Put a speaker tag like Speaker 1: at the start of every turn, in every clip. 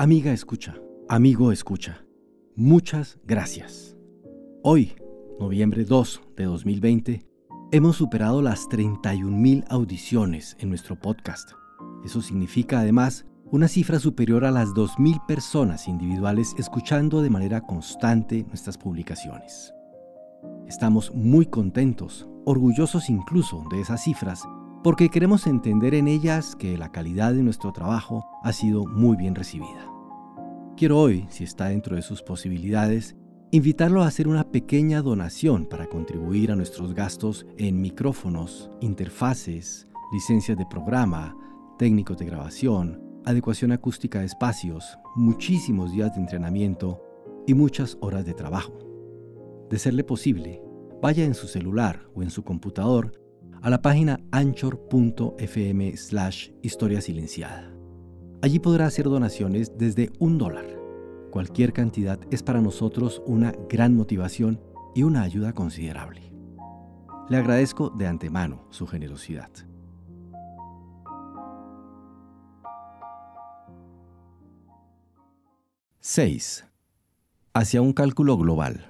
Speaker 1: Amiga escucha, amigo escucha, muchas gracias. Hoy, noviembre 2 de 2020, hemos superado las 31.000 audiciones en nuestro podcast. Eso significa además una cifra superior a las 2.000 personas individuales escuchando de manera constante nuestras publicaciones. Estamos muy contentos, orgullosos incluso de esas cifras, porque queremos entender en ellas que la calidad de nuestro trabajo ha sido muy bien recibida. Quiero hoy, si está dentro de sus posibilidades, invitarlo a hacer una pequeña donación para contribuir a nuestros gastos en micrófonos, interfaces, licencias de programa, técnicos de grabación, adecuación acústica de espacios, muchísimos días de entrenamiento y muchas horas de trabajo. De serle posible, vaya en su celular o en su computador a la página anchor.fm slash historia silenciada. Allí podrá hacer donaciones desde un dólar. Cualquier cantidad es para nosotros una gran motivación y una ayuda considerable. Le agradezco de antemano su generosidad. 6. Hacia un cálculo global.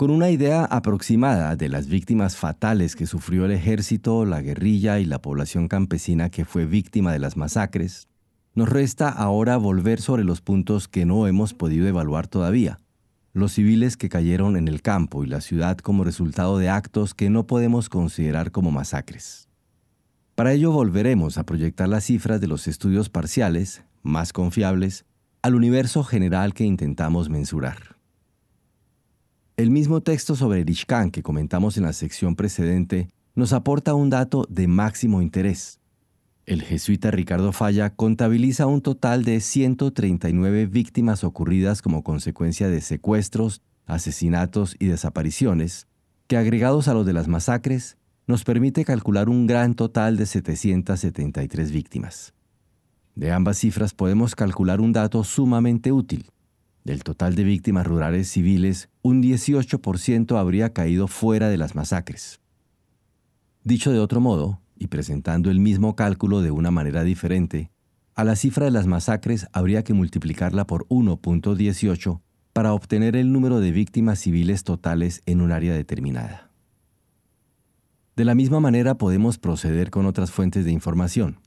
Speaker 1: Con una idea aproximada de las víctimas fatales que sufrió el ejército, la guerrilla y la población campesina que fue víctima de las masacres, nos resta ahora volver sobre los puntos que no hemos podido evaluar todavía, los civiles que cayeron en el campo y la ciudad como resultado de actos que no podemos considerar como masacres. Para ello volveremos a proyectar las cifras de los estudios parciales, más confiables, al universo general que intentamos mensurar. El mismo texto sobre Rishkan que comentamos en la sección precedente nos aporta un dato de máximo interés. El jesuita Ricardo Falla contabiliza un total de 139 víctimas ocurridas como consecuencia de secuestros, asesinatos y desapariciones, que agregados a los de las masacres, nos permite calcular un gran total de 773 víctimas. De ambas cifras podemos calcular un dato sumamente útil. Del total de víctimas rurales civiles, un 18% habría caído fuera de las masacres. Dicho de otro modo, y presentando el mismo cálculo de una manera diferente, a la cifra de las masacres habría que multiplicarla por 1.18 para obtener el número de víctimas civiles totales en un área determinada. De la misma manera podemos proceder con otras fuentes de información.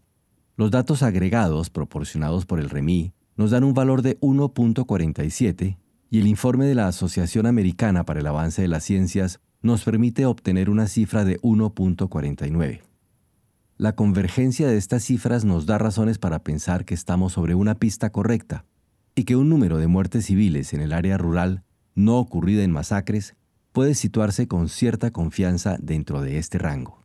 Speaker 1: Los datos agregados proporcionados por el REMI nos dan un valor de 1.47 y el informe de la Asociación Americana para el Avance de las Ciencias nos permite obtener una cifra de 1.49. La convergencia de estas cifras nos da razones para pensar que estamos sobre una pista correcta y que un número de muertes civiles en el área rural no ocurrida en masacres puede situarse con cierta confianza dentro de este rango.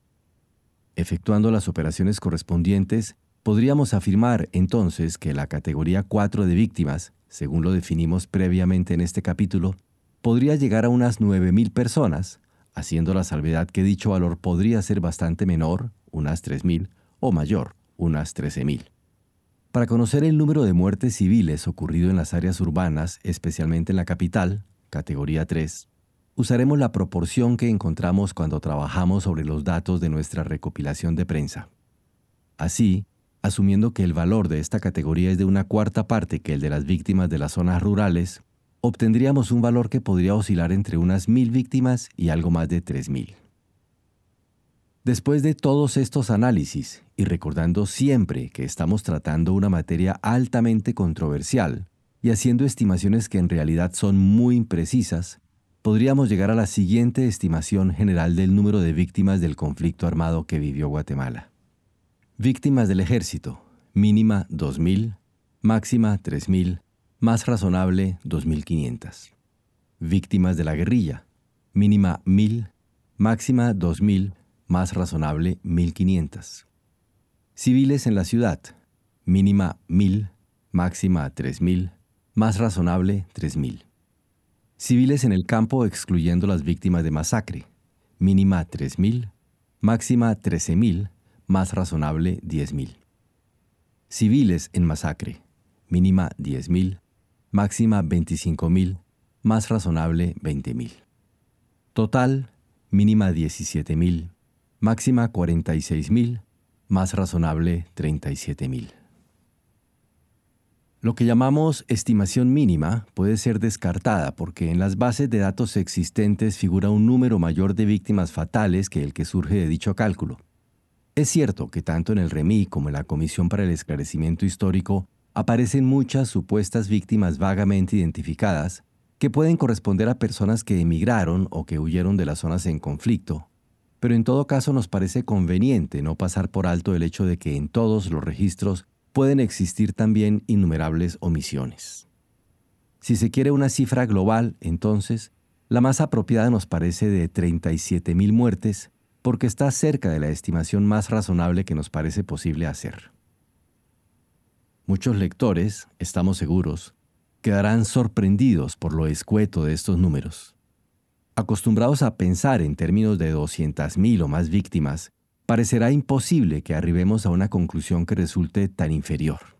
Speaker 1: Efectuando las operaciones correspondientes, Podríamos afirmar entonces que la categoría 4 de víctimas, según lo definimos previamente en este capítulo, podría llegar a unas 9.000 personas, haciendo la salvedad que dicho valor podría ser bastante menor, unas 3.000, o mayor, unas 13.000. Para conocer el número de muertes civiles ocurrido en las áreas urbanas, especialmente en la capital, categoría 3, usaremos la proporción que encontramos cuando trabajamos sobre los datos de nuestra recopilación de prensa. Así, asumiendo que el valor de esta categoría es de una cuarta parte que el de las víctimas de las zonas rurales, obtendríamos un valor que podría oscilar entre unas mil víctimas y algo más de tres mil. Después de todos estos análisis, y recordando siempre que estamos tratando una materia altamente controversial y haciendo estimaciones que en realidad son muy imprecisas, podríamos llegar a la siguiente estimación general del número de víctimas del conflicto armado que vivió Guatemala. Víctimas del ejército, mínima 2.000, máxima 3.000, más razonable 2.500. Víctimas de la guerrilla, mínima 1.000, máxima 2.000, más razonable 1.500. Civiles en la ciudad, mínima 1.000, máxima 3.000, más razonable 3.000. Civiles en el campo excluyendo las víctimas de masacre, mínima 3.000, máxima 13.000, más razonable 10.000. Civiles en masacre, mínima 10.000, máxima 25.000, más razonable 20.000. Total, mínima 17.000, máxima 46.000, más razonable 37.000. Lo que llamamos estimación mínima puede ser descartada porque en las bases de datos existentes figura un número mayor de víctimas fatales que el que surge de dicho cálculo. Es cierto que tanto en el REMI como en la Comisión para el Esclarecimiento Histórico aparecen muchas supuestas víctimas vagamente identificadas que pueden corresponder a personas que emigraron o que huyeron de las zonas en conflicto, pero en todo caso nos parece conveniente no pasar por alto el hecho de que en todos los registros pueden existir también innumerables omisiones. Si se quiere una cifra global, entonces, la más apropiada nos parece de 37.000 muertes, porque está cerca de la estimación más razonable que nos parece posible hacer. Muchos lectores, estamos seguros, quedarán sorprendidos por lo escueto de estos números. Acostumbrados a pensar en términos de 200.000 o más víctimas, parecerá imposible que arribemos a una conclusión que resulte tan inferior.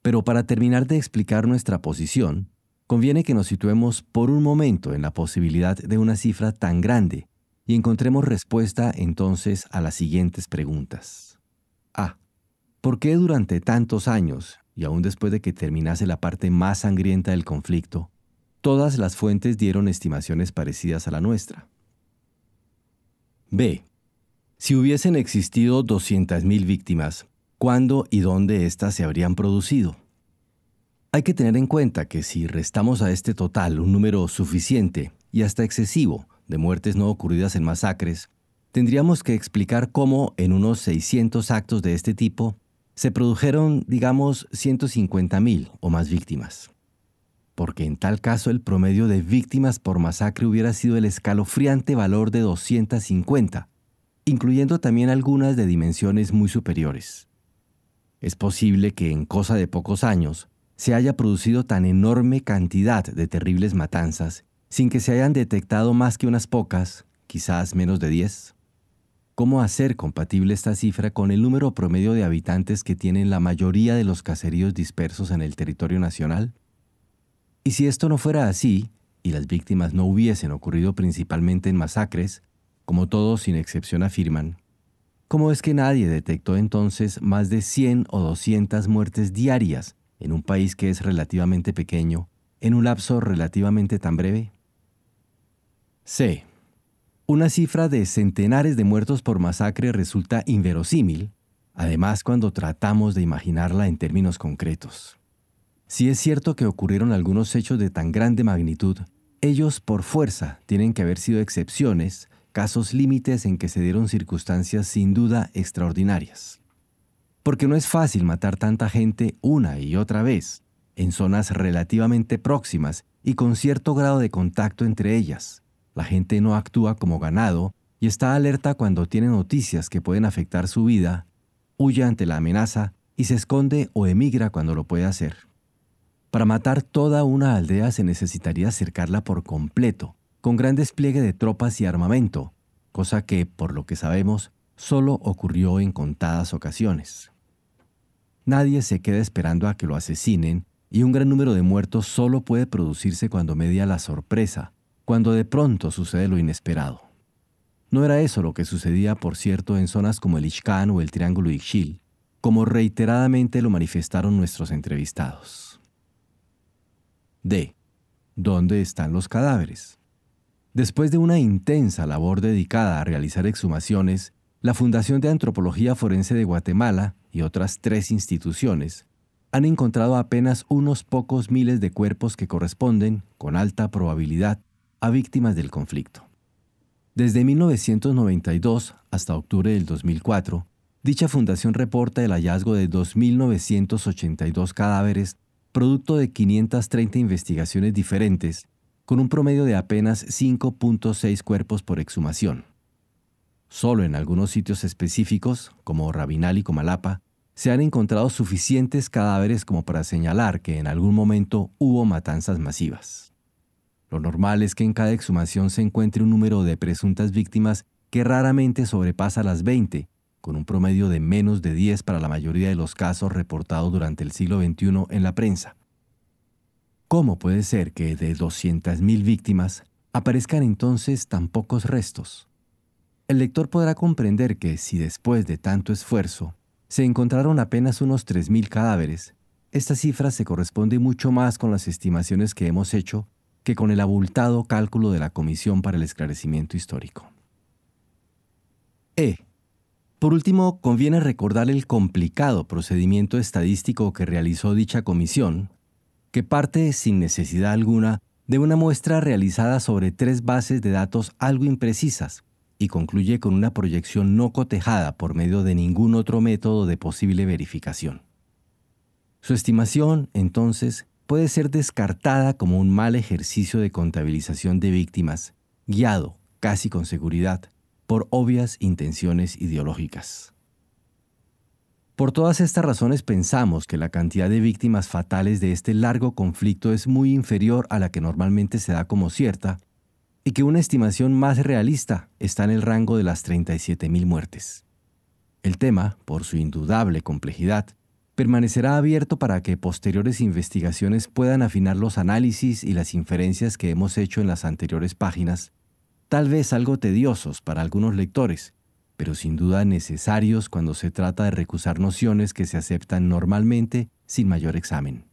Speaker 1: Pero para terminar de explicar nuestra posición, conviene que nos situemos por un momento en la posibilidad de una cifra tan grande y encontremos respuesta entonces a las siguientes preguntas. A. ¿Por qué durante tantos años, y aún después de que terminase la parte más sangrienta del conflicto, todas las fuentes dieron estimaciones parecidas a la nuestra? B. Si hubiesen existido 200.000 víctimas, ¿cuándo y dónde éstas se habrían producido? Hay que tener en cuenta que si restamos a este total un número suficiente y hasta excesivo de muertes no ocurridas en masacres, tendríamos que explicar cómo en unos 600 actos de este tipo se produjeron, digamos, 150.000 o más víctimas. Porque en tal caso el promedio de víctimas por masacre hubiera sido el escalofriante valor de 250, incluyendo también algunas de dimensiones muy superiores. Es posible que en cosa de pocos años se haya producido tan enorme cantidad de terribles matanzas sin que se hayan detectado más que unas pocas, quizás menos de 10. ¿Cómo hacer compatible esta cifra con el número promedio de habitantes que tienen la mayoría de los caseríos dispersos en el territorio nacional? Y si esto no fuera así, y las víctimas no hubiesen ocurrido principalmente en masacres, como todos sin excepción afirman, ¿cómo es que nadie detectó entonces más de 100 o 200 muertes diarias en un país que es relativamente pequeño, en un lapso relativamente tan breve? C. Una cifra de centenares de muertos por masacre resulta inverosímil, además cuando tratamos de imaginarla en términos concretos. Si es cierto que ocurrieron algunos hechos de tan grande magnitud, ellos por fuerza tienen que haber sido excepciones casos límites en que se dieron circunstancias sin duda extraordinarias. Porque no es fácil matar tanta gente una y otra vez, en zonas relativamente próximas y con cierto grado de contacto entre ellas. La gente no actúa como ganado y está alerta cuando tiene noticias que pueden afectar su vida, huye ante la amenaza y se esconde o emigra cuando lo puede hacer. Para matar toda una aldea se necesitaría cercarla por completo, con gran despliegue de tropas y armamento, cosa que, por lo que sabemos, solo ocurrió en contadas ocasiones. Nadie se queda esperando a que lo asesinen y un gran número de muertos solo puede producirse cuando media la sorpresa, cuando de pronto sucede lo inesperado. No era eso lo que sucedía, por cierto, en zonas como el Ixcán o el Triángulo Ixchil, como reiteradamente lo manifestaron nuestros entrevistados. D. ¿Dónde están los cadáveres? Después de una intensa labor dedicada a realizar exhumaciones, la Fundación de Antropología Forense de Guatemala y otras tres instituciones han encontrado apenas unos pocos miles de cuerpos que corresponden, con alta probabilidad, a víctimas del conflicto. Desde 1992 hasta octubre del 2004, dicha fundación reporta el hallazgo de 2.982 cadáveres, producto de 530 investigaciones diferentes con un promedio de apenas 5.6 cuerpos por exhumación. Solo en algunos sitios específicos, como Rabinal y Comalapa, se han encontrado suficientes cadáveres como para señalar que en algún momento hubo matanzas masivas. Lo normal es que en cada exhumación se encuentre un número de presuntas víctimas que raramente sobrepasa las 20, con un promedio de menos de 10 para la mayoría de los casos reportados durante el siglo XXI en la prensa. ¿Cómo puede ser que de 200.000 víctimas aparezcan entonces tan pocos restos? El lector podrá comprender que si después de tanto esfuerzo se encontraron apenas unos 3.000 cadáveres, esta cifra se corresponde mucho más con las estimaciones que hemos hecho que con el abultado cálculo de la Comisión para el Esclarecimiento Histórico. E. Por último, conviene recordar el complicado procedimiento estadístico que realizó dicha comisión, que parte sin necesidad alguna de una muestra realizada sobre tres bases de datos algo imprecisas y concluye con una proyección no cotejada por medio de ningún otro método de posible verificación. Su estimación, entonces, puede ser descartada como un mal ejercicio de contabilización de víctimas, guiado, casi con seguridad, por obvias intenciones ideológicas. Por todas estas razones pensamos que la cantidad de víctimas fatales de este largo conflicto es muy inferior a la que normalmente se da como cierta y que una estimación más realista está en el rango de las 37.000 muertes. El tema, por su indudable complejidad, permanecerá abierto para que posteriores investigaciones puedan afinar los análisis y las inferencias que hemos hecho en las anteriores páginas, tal vez algo tediosos para algunos lectores, pero sin duda necesarios cuando se trata de recusar nociones que se aceptan normalmente sin mayor examen.